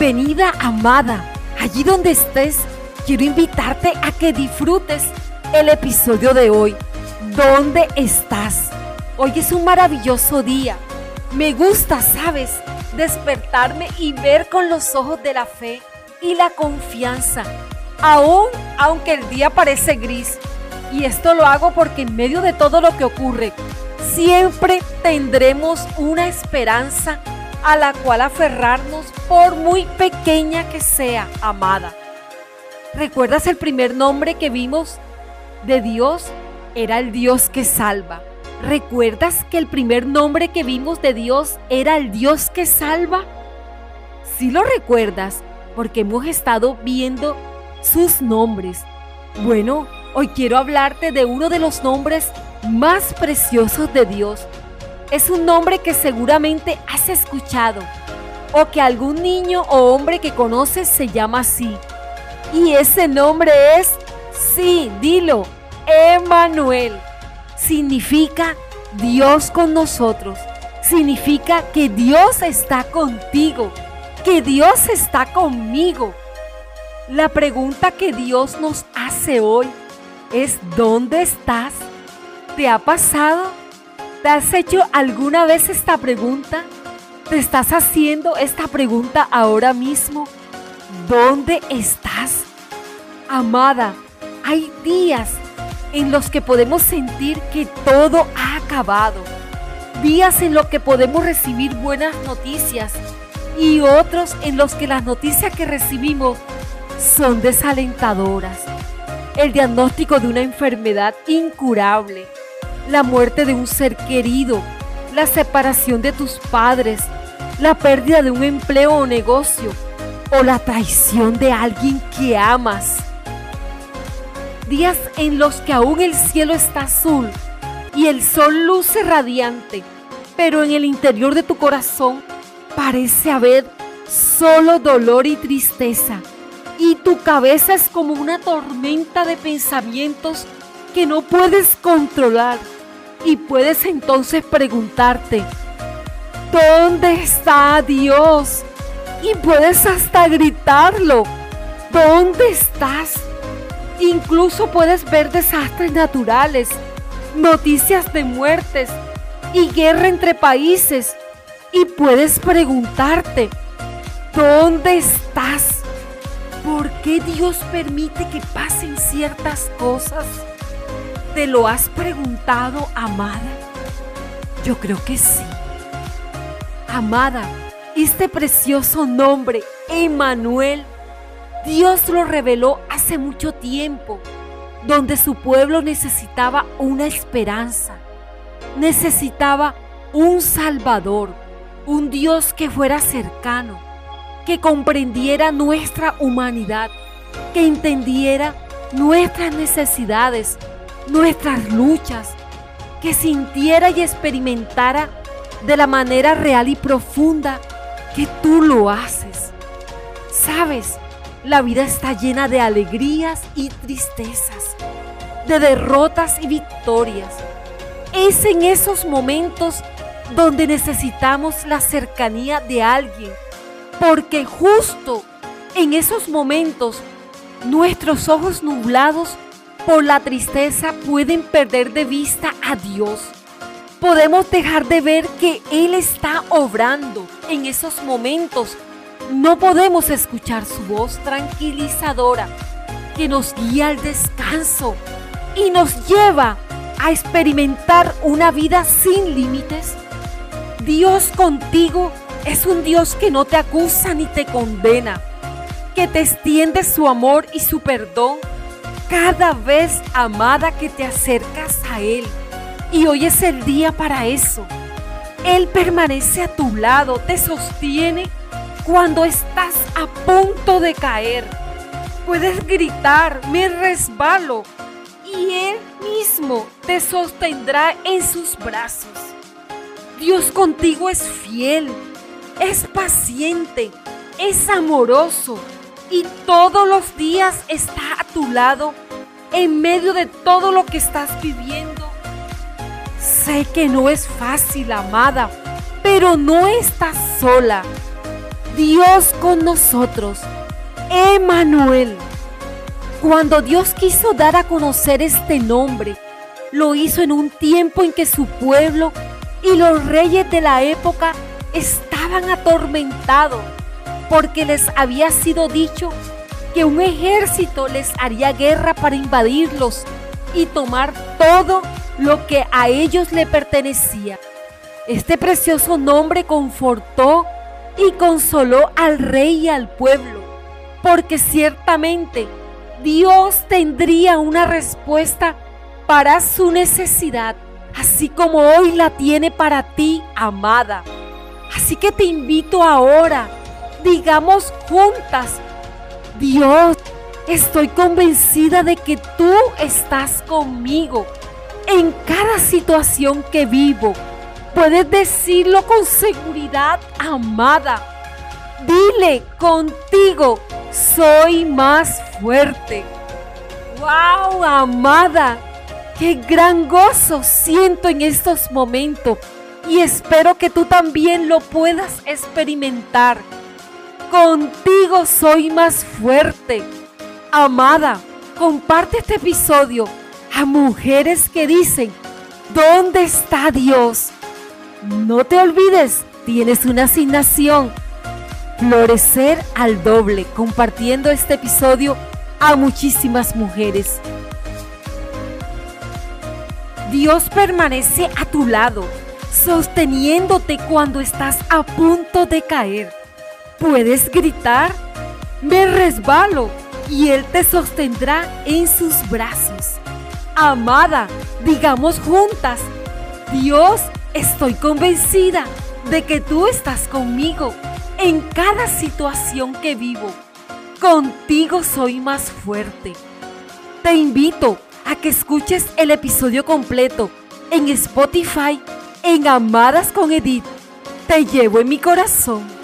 Bienvenida, amada. Allí donde estés, quiero invitarte a que disfrutes el episodio de hoy. ¿Dónde estás? Hoy es un maravilloso día. Me gusta, ¿sabes? Despertarme y ver con los ojos de la fe y la confianza. Aún aunque el día parece gris. Y esto lo hago porque en medio de todo lo que ocurre, siempre tendremos una esperanza a la cual aferrarnos por muy pequeña que sea, amada. ¿Recuerdas el primer nombre que vimos de Dios? Era el Dios que salva. ¿Recuerdas que el primer nombre que vimos de Dios era el Dios que salva? Si lo recuerdas, porque hemos estado viendo sus nombres. Bueno, hoy quiero hablarte de uno de los nombres más preciosos de Dios. Es un nombre que seguramente has escuchado o que algún niño o hombre que conoces se llama así. Y ese nombre es, sí, dilo, Emanuel. Significa Dios con nosotros. Significa que Dios está contigo, que Dios está conmigo. La pregunta que Dios nos hace hoy es ¿dónde estás? ¿Te ha pasado? ¿Te has hecho alguna vez esta pregunta? ¿Te estás haciendo esta pregunta ahora mismo? ¿Dónde estás? Amada, hay días en los que podemos sentir que todo ha acabado. Días en los que podemos recibir buenas noticias y otros en los que las noticias que recibimos son desalentadoras. El diagnóstico de una enfermedad incurable, la muerte de un ser querido, la separación de tus padres, la pérdida de un empleo o negocio o la traición de alguien que amas. Días en los que aún el cielo está azul y el sol luce radiante, pero en el interior de tu corazón parece haber solo dolor y tristeza y tu cabeza es como una tormenta de pensamientos que no puedes controlar. Y puedes entonces preguntarte, ¿dónde está Dios? Y puedes hasta gritarlo, ¿dónde estás? Incluso puedes ver desastres naturales, noticias de muertes y guerra entre países. Y puedes preguntarte, ¿dónde estás? ¿Por qué Dios permite que pasen ciertas cosas? ¿Te lo has preguntado, amada? Yo creo que sí. Amada, este precioso nombre, Emanuel, Dios lo reveló hace mucho tiempo, donde su pueblo necesitaba una esperanza, necesitaba un Salvador, un Dios que fuera cercano que comprendiera nuestra humanidad, que entendiera nuestras necesidades, nuestras luchas, que sintiera y experimentara de la manera real y profunda que tú lo haces. Sabes, la vida está llena de alegrías y tristezas, de derrotas y victorias. Es en esos momentos donde necesitamos la cercanía de alguien porque justo en esos momentos nuestros ojos nublados por la tristeza pueden perder de vista a Dios. Podemos dejar de ver que Él está obrando en esos momentos. No podemos escuchar su voz tranquilizadora que nos guía al descanso y nos lleva a experimentar una vida sin límites. Dios contigo es un Dios que no te acusa ni te condena, que te extiende su amor y su perdón cada vez, amada, que te acercas a Él. Y hoy es el día para eso. Él permanece a tu lado, te sostiene cuando estás a punto de caer. Puedes gritar, me resbalo, y Él mismo te sostendrá en sus brazos. Dios contigo es fiel es paciente, es amoroso y todos los días está tu lado en medio de todo lo que estás viviendo. Sé que no es fácil, amada, pero no estás sola. Dios con nosotros, Emanuel. Cuando Dios quiso dar a conocer este nombre, lo hizo en un tiempo en que su pueblo y los reyes de la época estaban atormentados porque les había sido dicho que un ejército les haría guerra para invadirlos y tomar todo lo que a ellos le pertenecía. Este precioso nombre confortó y consoló al rey y al pueblo, porque ciertamente Dios tendría una respuesta para su necesidad, así como hoy la tiene para ti, amada. Así que te invito ahora, digamos juntas, Dios, estoy convencida de que tú estás conmigo en cada situación que vivo. Puedes decirlo con seguridad, amada. Dile contigo, soy más fuerte. ¡Wow, amada! ¡Qué gran gozo siento en estos momentos! Y espero que tú también lo puedas experimentar. Contigo soy más fuerte. Amada, comparte este episodio a mujeres que dicen, ¿dónde está Dios? No te olvides, tienes una asignación. Florecer al doble, compartiendo este episodio a muchísimas mujeres. Dios permanece a tu lado, sosteniéndote cuando estás a punto de caer. Puedes gritar, me resbalo, y Él te sostendrá en sus brazos. Amada, digamos juntas, Dios, estoy convencida de que tú estás conmigo en cada situación que vivo. Contigo soy más fuerte. Te invito a que escuches el episodio completo en Spotify en Amadas con Edith. Te llevo en mi corazón.